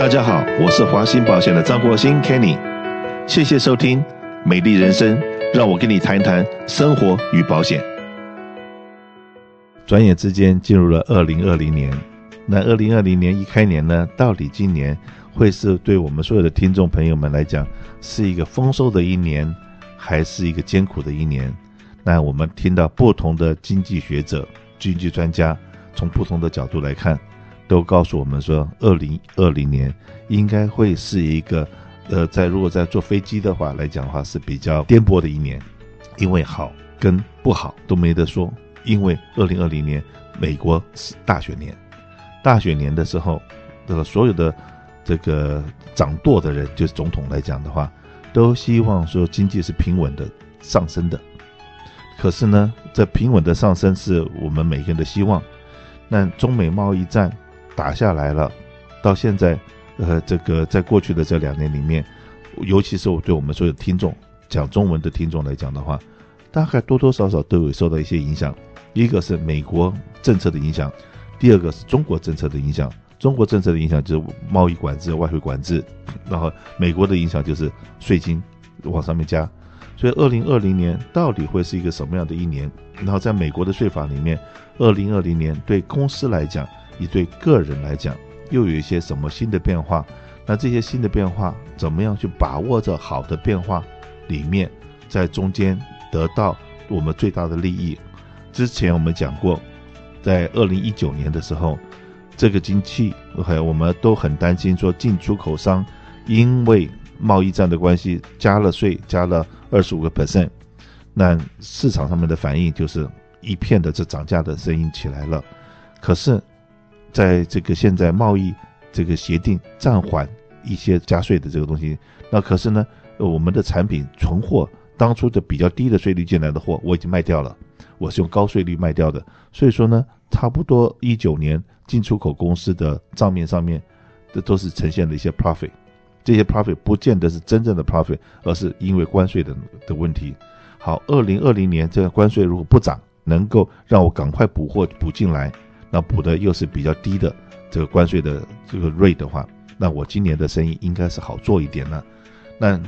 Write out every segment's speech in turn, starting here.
大家好，我是华兴保险的张国兴 Kenny，谢谢收听《美丽人生》，让我跟你谈谈生活与保险。转眼之间进入了二零二零年，那二零二零年一开年呢，到底今年会是对我们所有的听众朋友们来讲是一个丰收的一年，还是一个艰苦的一年？那我们听到不同的经济学者、经济专家从不同的角度来看，都告诉我们说，二零二零年应该会是一个，呃，在如果在坐飞机的话来讲的话是比较颠簸的一年，因为好跟不好都没得说。因为二零二零年美国是大选年，大选年的时候，这个所有的这个掌舵的人，就是总统来讲的话，都希望说经济是平稳的上升的。可是呢，这平稳的上升是我们每个人的希望。那中美贸易战打下来了，到现在，呃，这个在过去的这两年里面，尤其是我对我们所有听众讲中文的听众来讲的话，大概多多少少都有受到一些影响。一个是美国政策的影响，第二个是中国政策的影响。中国政策的影响就是贸易管制、外汇管制，然后美国的影响就是税金往上面加。所以，二零二零年到底会是一个什么样的一年？然后，在美国的税法里面，二零二零年对公司来讲，以对个人来讲，又有一些什么新的变化？那这些新的变化，怎么样去把握着好的变化里面，在中间得到我们最大的利益？之前我们讲过，在二零一九年的时候，这个经济还有我们都很担心，说进出口商因为贸易战的关系加了税，加了二十五个 percent，那市场上面的反应就是一片的这涨价的声音起来了。可是，在这个现在贸易这个协定暂缓一些加税的这个东西，那可是呢，我们的产品存货当初的比较低的税率进来的货，我已经卖掉了。我是用高税率卖掉的，所以说呢，差不多一九年进出口公司的账面上面，这都是呈现了一些 profit，这些 profit 不见得是真正的 profit，而是因为关税的的问题。好，二零二零年这个关税如果不涨，能够让我赶快补货补进来，那补的又是比较低的这个关税的这个 rate 的话，那我今年的生意应该是好做一点了。那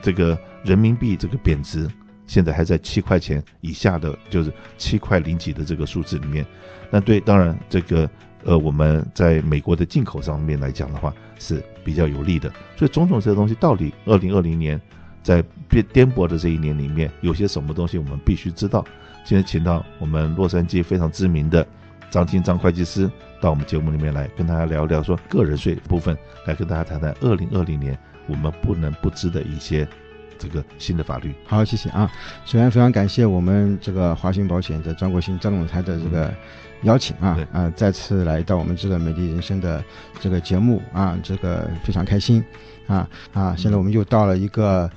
这个人民币这个贬值。现在还在七块钱以下的，就是七块零几的这个数字里面。那对，当然这个呃，我们在美国的进口上面来讲的话是比较有利的。所以种种这些东西，到底二零二零年在变颠簸的这一年里面，有些什么东西我们必须知道。今天请到我们洛杉矶非常知名的张金张会计师到我们节目里面来跟大家聊聊，说个人税部分，来跟大家谈谈二零二零年我们不能不知的一些。这个新的法律，好，谢谢啊。首先非常感谢我们这个华兴保险的张国兴张总裁的这个邀请啊，啊、嗯呃，再次来到我们这个美丽人生的这个节目啊，这个非常开心啊啊！现在我们又到了一个。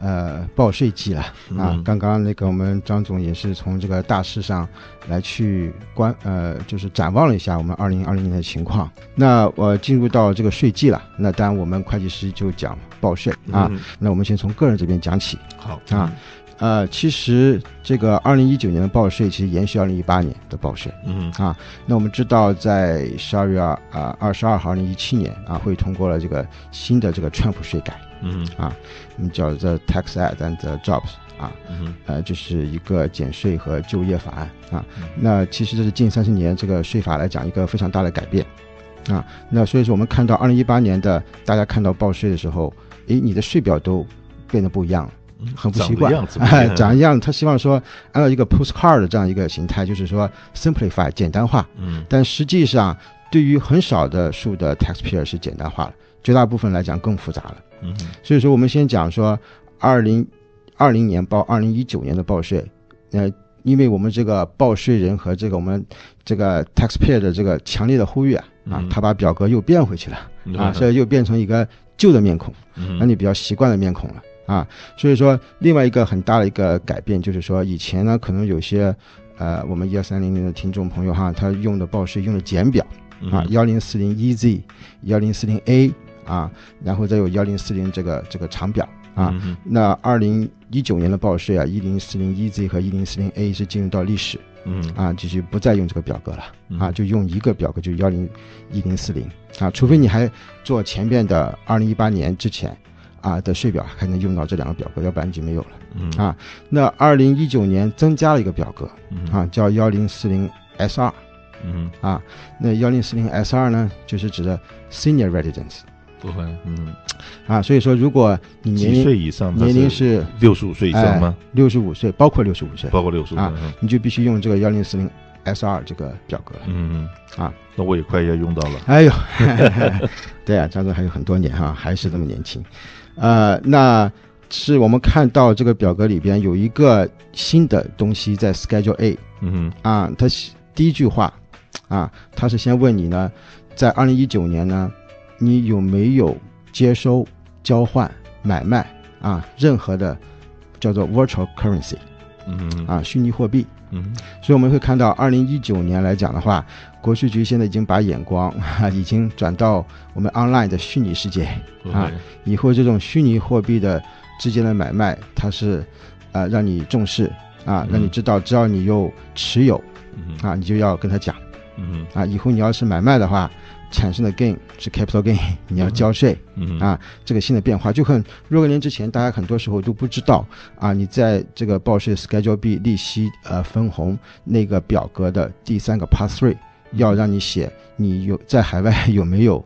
呃，报税季了啊！刚刚那个我们张总也是从这个大势上来去观，呃，就是展望了一下我们二零二零年的情况。那我进入到这个税季了，那当然我们会计师就讲报税啊。那我们先从个人这边讲起。好啊，呃，其实这个二零一九年的报税其实延续二零一八年的报税。嗯啊，那我们知道在十二月二啊二十二号，二零一七年啊，会通过了这个新的这个川普税改。嗯啊，我们叫 The Tax Act and the Jobs 啊，嗯呃，就是一个减税和就业法案啊。那其实这是近三十年这个税法来讲一个非常大的改变啊。那所以说我们看到二零一八年的大家看到报税的时候，诶，你的税表都变得不一样了，很不习惯，哎，长一样。他希望说按照一个 postcard 的这样一个形态，就是说 simplify 简单化。嗯，但实际上对于很少的数的 taxpayer 是简单化了，绝大部分来讲更复杂了。嗯，所以说我们先讲说，二零二零年报二零一九年的报税，呃，因为我们这个报税人和这个我们这个 taxpayer 的这个强烈的呼吁啊，啊，他把表格又变回去了，啊，所以又变成一个旧的面孔，那你比较习惯的面孔了，啊，所以说另外一个很大的一个改变就是说，以前呢可能有些呃我们一二三零零的听众朋友哈，他用的报税用的简表，啊，幺零四零 EZ，幺零四零 A。啊，然后再有幺零四零这个这个长表啊。嗯、那二零一九年的报税啊，一零四零 EZ 和一零四零 A 是进入到历史，嗯啊，就是不再用这个表格了，嗯、啊，就用一个表格，就幺零一零四零啊，除非你还做前面的二零一八年之前啊的税表还能用到这两个表格，要不然就没有了，嗯啊。那二零一九年增加了一个表格，啊，叫幺零四零 S 二。嗯啊，那幺零四零 S 二呢，就是指的 senior residence，部分，嗯啊，所以说如果你年龄岁以上，年龄是六十五岁以上吗？六十五岁，包括六十五岁，包括六十五岁啊，你就必须用这个幺零四零 S 二这个表格了。嗯嗯啊，那我也快要用到了。哎呦，对啊，张总还有很多年哈，还是这么年轻。呃，那是我们看到这个表格里边有一个新的东西在 Schedule A。嗯哼啊，它第一句话。啊，它是先问你呢，在二零一九年呢，你有没有接收、交换、买卖啊任何的叫做 virtual currency，嗯。啊虚拟货币，嗯，所以我们会看到二零一九年来讲的话，国税局现在已经把眼光啊 已经转到我们 online 的虚拟世界啊，以后这种虚拟货币的之间的买卖，它是啊让你重视啊，让你知道，只要你有持有，啊，你就要跟他讲。嗯啊，以后你要是买卖的话，产生的 gain 是 capital gain，你要交税。嗯啊，这个新的变化就很若干年之前，大家很多时候都不知道啊。你在这个报税 Schedule B 利息呃分红那个表格的第三个 Part Three，要让你写你有在海外 有没有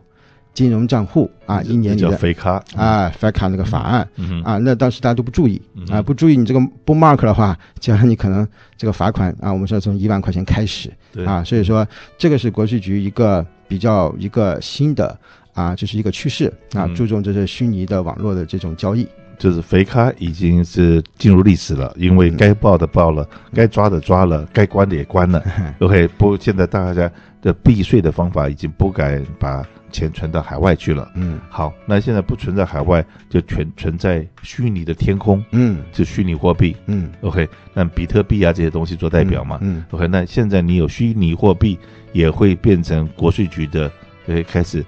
金融账户啊？一年你的 FATCA 啊 FATCA 那个法案啊，那当时大家都不注意啊，不注意你这个不 mark 的话，将来你可能这个罚款啊，我们说从一万块钱开始啊，所以说这个是国税局一个比较一个新的啊，就是一个趋势啊，注重这些虚拟的网络的这种交易。就是 FATCA 已经是进入历史了，因为该报的报了，该抓的抓了，该关的也关了。OK，不，现在大家的避税的方法已经不敢把。钱存到海外去了，嗯，好，那现在不存在海外，就全存在虚拟的天空，嗯，就虚拟货币，嗯，OK，那比特币啊这些东西做代表嘛，嗯，嗯，OK，那现在你有虚拟货币，也会变成国税局的，呃，开始，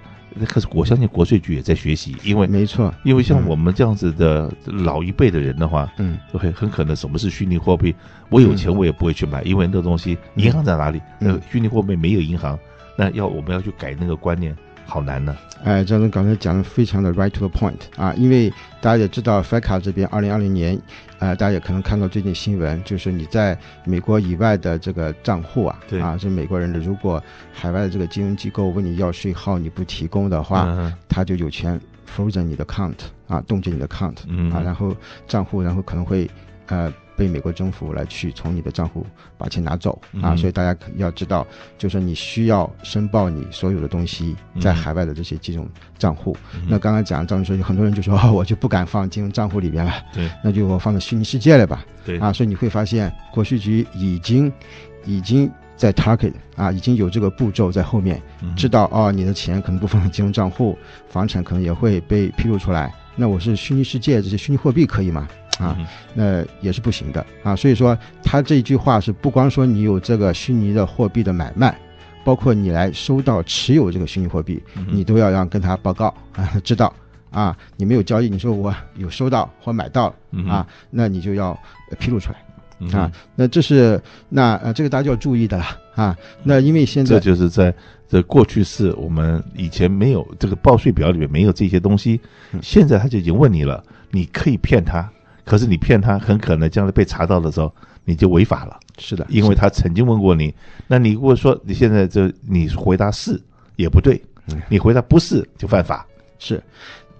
可是我相信国税局也在学习，因为没错，因为像我们这样子的老一辈的人的话，嗯，OK，很可能什么是虚拟货币，我有钱我也不会去买，因为那东西银行在哪里？那虚拟货币没有银行，那要我们要去改那个观念。好难呢！哎，张总刚才讲的非常的 right to the point 啊，因为大家也知道，FATCA 这边二零二零年，呃，大家也可能看到最近新闻，就是你在美国以外的这个账户啊，对啊，是美国人的，如果海外的这个金融机构问你要税号，你不提供的话，嗯、他就有权 frozen 你的 account 啊，冻结你的 account 啊，然后账户，然后可能会呃。被美国政府来去从你的账户把钱拿走啊，所以大家要知道，就是你需要申报你所有的东西在海外的这些金融账户。那刚刚讲张总说，有很多人就说，哦，我就不敢放金融账户里边了，对，那就我放在虚拟世界了吧，对啊，所以你会发现国税局已经已经在 target 啊，已经有这个步骤在后面，知道哦，你的钱可能不放在金融账户，房产可能也会被披露出来。那我是虚拟世界这些虚拟货币可以吗？啊，那也是不行的啊。所以说，他这一句话是不光说你有这个虚拟的货币的买卖，包括你来收到持有这个虚拟货币，你都要让跟他报告啊，知道啊，你没有交易，你说我有收到或买到啊，那你就要披露出来啊。那这是那呃，这个大家就要注意的了啊。那因为现在这就是在。这过去是我们以前没有这个报税表里面没有这些东西，现在他就已经问你了，你可以骗他，可是你骗他很可能将来被查到的时候你就违法了。是的，因为他曾经问过你，那你如果说你现在就你回答是也不对，你回答不是就犯法。是，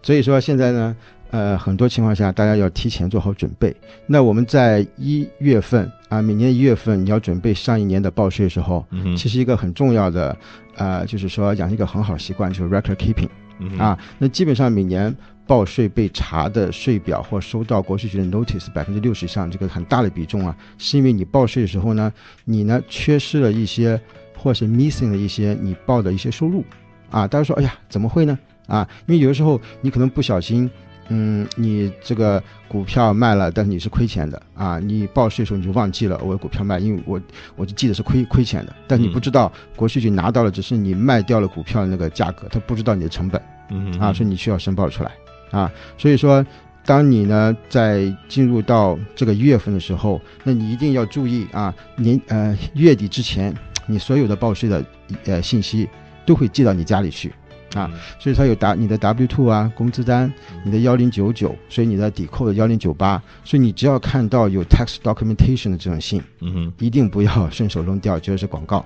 所以说现在呢。呃，很多情况下，大家要提前做好准备。那我们在一月份啊，每年一月份你要准备上一年的报税的时候，嗯、其实一个很重要的，呃，就是说养一个很好习惯，就是 record keeping，嗯、啊。那基本上每年报税被查的税表或收到国税局的 notice 百分之六十以上，这个很大的比重啊，是因为你报税的时候呢，你呢缺失了一些，或是 missing 了一些你报的一些收入，啊，大家说，哎呀，怎么会呢？啊，因为有的时候你可能不小心。嗯，你这个股票卖了，但是你是亏钱的啊！你报税的时候你就忘记了我股票卖，因为我我就记得是亏亏钱的，但你不知道国税局拿到了只是你卖掉了股票的那个价格，他不知道你的成本，嗯啊，所以你需要申报出来啊。所以说，当你呢在进入到这个一月份的时候，那你一定要注意啊，年呃月底之前，你所有的报税的呃信息都会寄到你家里去。啊，所以它有打你的 W two 啊，工资单，你的幺零九九，所以你的抵扣的幺零九八，所以你只要看到有 tax documentation 的这种信，嗯哼，一定不要顺手扔掉，觉得是广告，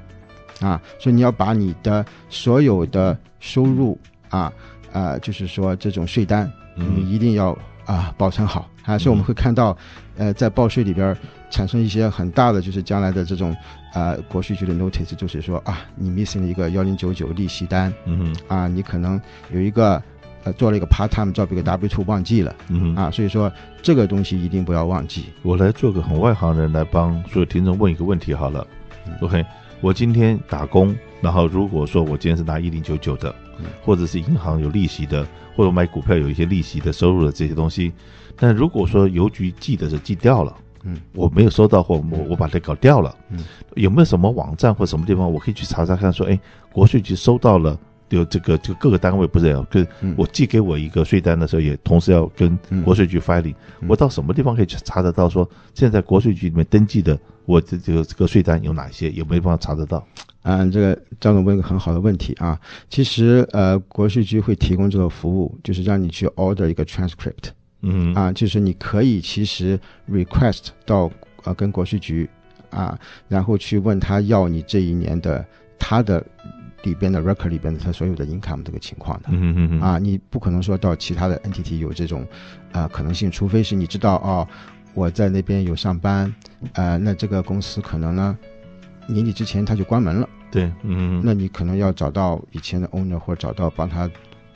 啊，所以你要把你的所有的收入啊，啊，就是说这种税单，你一定要啊保存好，啊，所以我们会看到，呃，在报税里边产生一些很大的就是将来的这种。啊、呃，国税局的 notice 就是说啊，你 missing 了一个幺零九九利息单，嗯哼，啊，你可能有一个呃做了一个 part time job 一个 W two 忘记了，嗯哼，啊，所以说这个东西一定不要忘记。我来做个很外行人来帮所有听众问一个问题好了、嗯、，OK，我今天打工，然后如果说我今天是拿一零九九的，嗯、或者是银行有利息的，或者买股票有一些利息的收入的这些东西，但如果说邮局寄的是寄掉了。嗯，我没有收到，或我我把它搞掉了。嗯，有没有什么网站或什么地方我可以去查查看？说，哎，国税局收到了，有这个就各个单位不是要跟我寄给我一个税单的时候，也同时要跟国税局 filing。我到什么地方可以去查得到？说现在国税局里面登记的我这这个这个税单有哪些？有没有办法查得到？嗯，这个张总问一个很好的问题啊。其实呃，国税局会提供这个服务，就是让你去 order 一个 transcript。嗯啊，就是你可以其实 request 到呃跟国税局啊，然后去问他要你这一年的他的里边的 record 里边的他所有的 income 这个情况的。嗯嗯嗯啊，你不可能说到其他的 entity 有这种啊可能性，除非是你知道哦，我在那边有上班，呃，那这个公司可能呢年底之前他就关门了。对，嗯，那你可能要找到以前的 owner 或者找到帮他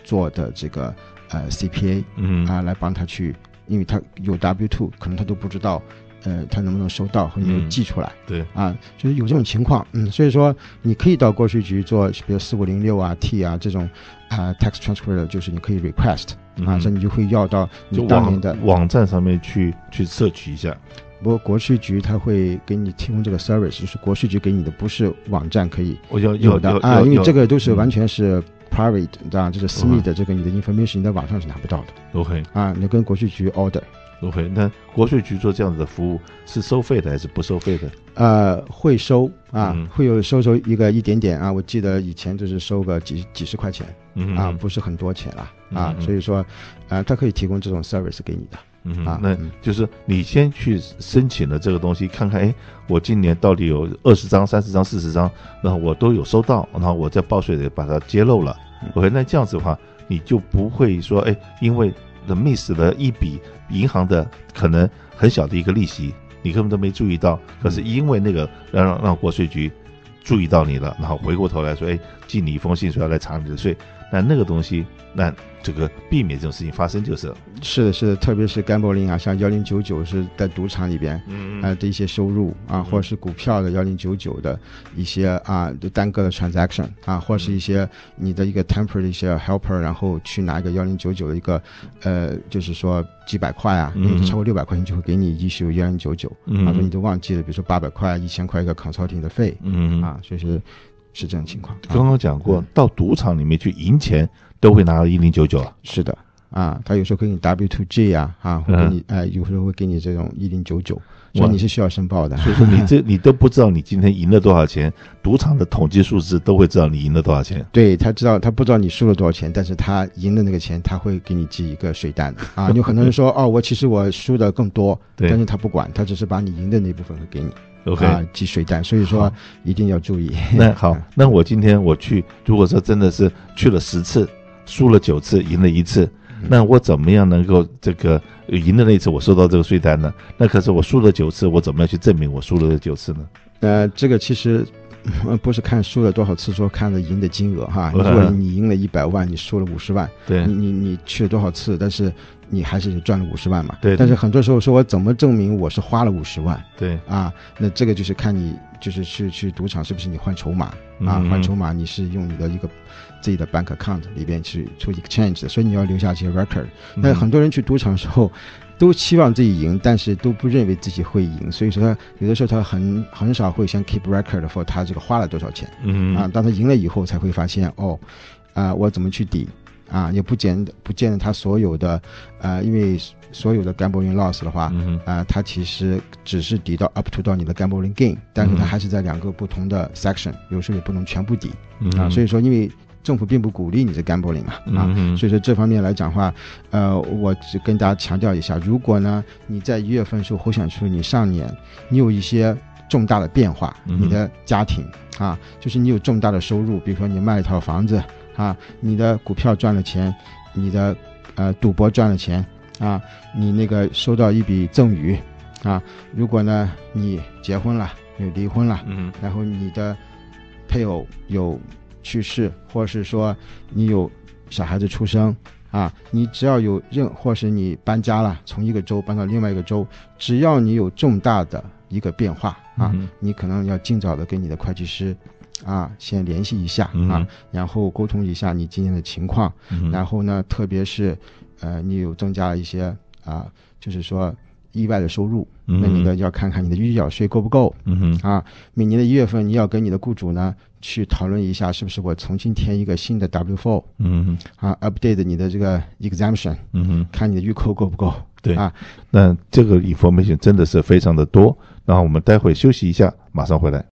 做的这个。呃，CPA，嗯啊，来帮他去，因为他有 W two，可能他都不知道，呃，他能不能收到和有没有寄出来，嗯、对，啊，就是有这种情况，嗯，所以说你可以到国税局做，比如四五零六啊 T 啊这种啊 tax transfer 的，就是你可以 request，啊，这、嗯、你就会要到你当年的网站上面去去摄取一下。不过国税局他会给你提供这个 service，就是国税局给你的不是网站可以有的啊，因为这个都是完全是。嗯 Private，这样就是私密的，这个你的 information 你在网上是拿不到的。OK，啊，你跟国税局 order。OK，那国税局做这样子的服务是收费的还是不收费的？呃，会收啊，嗯、会有收收一个一点点啊。我记得以前就是收个几几十块钱，嗯啊，不是很多钱了啊。嗯、所以说，呃，他可以提供这种 service 给你的。嗯啊，那就是你先去申请了这个东西，看看，哎，我今年到底有二十张、三十张、四十张，然后我都有收到，然后我在报税里把它揭露了。OK，那这样子的话，你就不会说，哎，因为 the miss 了一笔银行的可能很小的一个利息，你根本都没注意到，可是因为那个让让让国税局注意到你了，然后回过头来说，哎，寄你一封信说要来查你的税，那那个东西，那。这个避免这种事情发生就是了。是的，是的，特别是 gambling 啊，像幺零九九是在赌场里边，嗯呃的一些收入啊，或者是股票的幺零九九的一些啊单个的 transaction 啊，或者是一些你的一个 temporary 的一些 helper，然后去拿一个幺零九九的一个呃，就是说几百块啊，嗯，超过六百块钱就会给你 issue 幺零九九，嗯，说你都忘记了，比如说八百块、一千块一个 consulting 的费，嗯。啊，所以是是这样情况。刚刚讲过，到赌场里面去赢钱。都会拿到一零九九啊，是的，啊，他有时候给你 W two G 啊，啊，会给你，哎，有时候会给你这种一零九九，所以你是需要申报的。所以说你这 你都不知道你今天赢了多少钱，赌场的统计数字都会知道你赢了多少钱。对，他知道，他不知道你输了多少钱，但是他赢的那个钱他会给你寄一个税单啊。有很多人说，哦，我其实我输的更多，对，但是他不管，他只是把你赢的那部分会给你，OK，啊，寄税单。所以说一定要注意。那 好，那我今天我去，如果说真的是去了十次。输了九次，赢了一次，那我怎么样能够这个赢的那一次我收到这个税单呢？那可是我输了九次，我怎么样去证明我输了这九次呢？呃，这个其实 不是看输了多少次，说看了赢的金额哈。如果你赢了一百万，你输了五十万，对，你你你去了多少次，但是你还是赚了五十万嘛。对。但是很多时候说我怎么证明我是花了五十万？对。啊，那这个就是看你就是去去赌场是不是你换筹码啊？换筹码你是用你的一个。自己的 bank account 里边去做 exchange 的，所以你要留下这些 record。那很多人去赌场的时候，都期望自己赢，但是都不认为自己会赢，所以说他有的时候他很很少会先 keep record for 他这个花了多少钱。嗯啊，当他赢了以后，才会发现哦，啊、呃，我怎么去抵？啊，也不见不见得他所有的，呃，因为所有的 gambling loss 的话，嗯啊，他其实只是抵到 up to 到你的 gambling gain，但是他还是在两个不同的 section，有时候也不能全部抵，嗯、啊，所以说因为政府并不鼓励你这 gambling 嘛，啊，嗯、所以说这方面来讲的话，呃，我只跟大家强调一下，如果呢你在一月份时候回想出你上年你有一些重大的变化，你的家庭啊，就是你有重大的收入，比如说你卖了一套房子。啊，你的股票赚了钱，你的呃赌博赚了钱啊，你那个收到一笔赠与啊，如果呢你结婚了你离婚了，嗯，然后你的配偶有去世，或是说你有小孩子出生啊，你只要有任或是你搬家了，从一个州搬到另外一个州，只要你有重大的一个变化啊，嗯，你可能要尽早的跟你的会计师。啊，先联系一下啊，然后沟通一下你今年的情况，嗯、然后呢，特别是，呃，你有增加了一些啊，就是说意外的收入，嗯、那你呢要看看你的预缴税够不够，嗯啊，每年的一月份你要跟你的雇主呢去讨论一下，是不是我重新填一个新的 W4，嗯啊，update 你的这个 exemption，嗯哼。看你的预扣够不够，对。啊，那这个 information 真的是非常的多，然后我们待会休息一下，马上回来。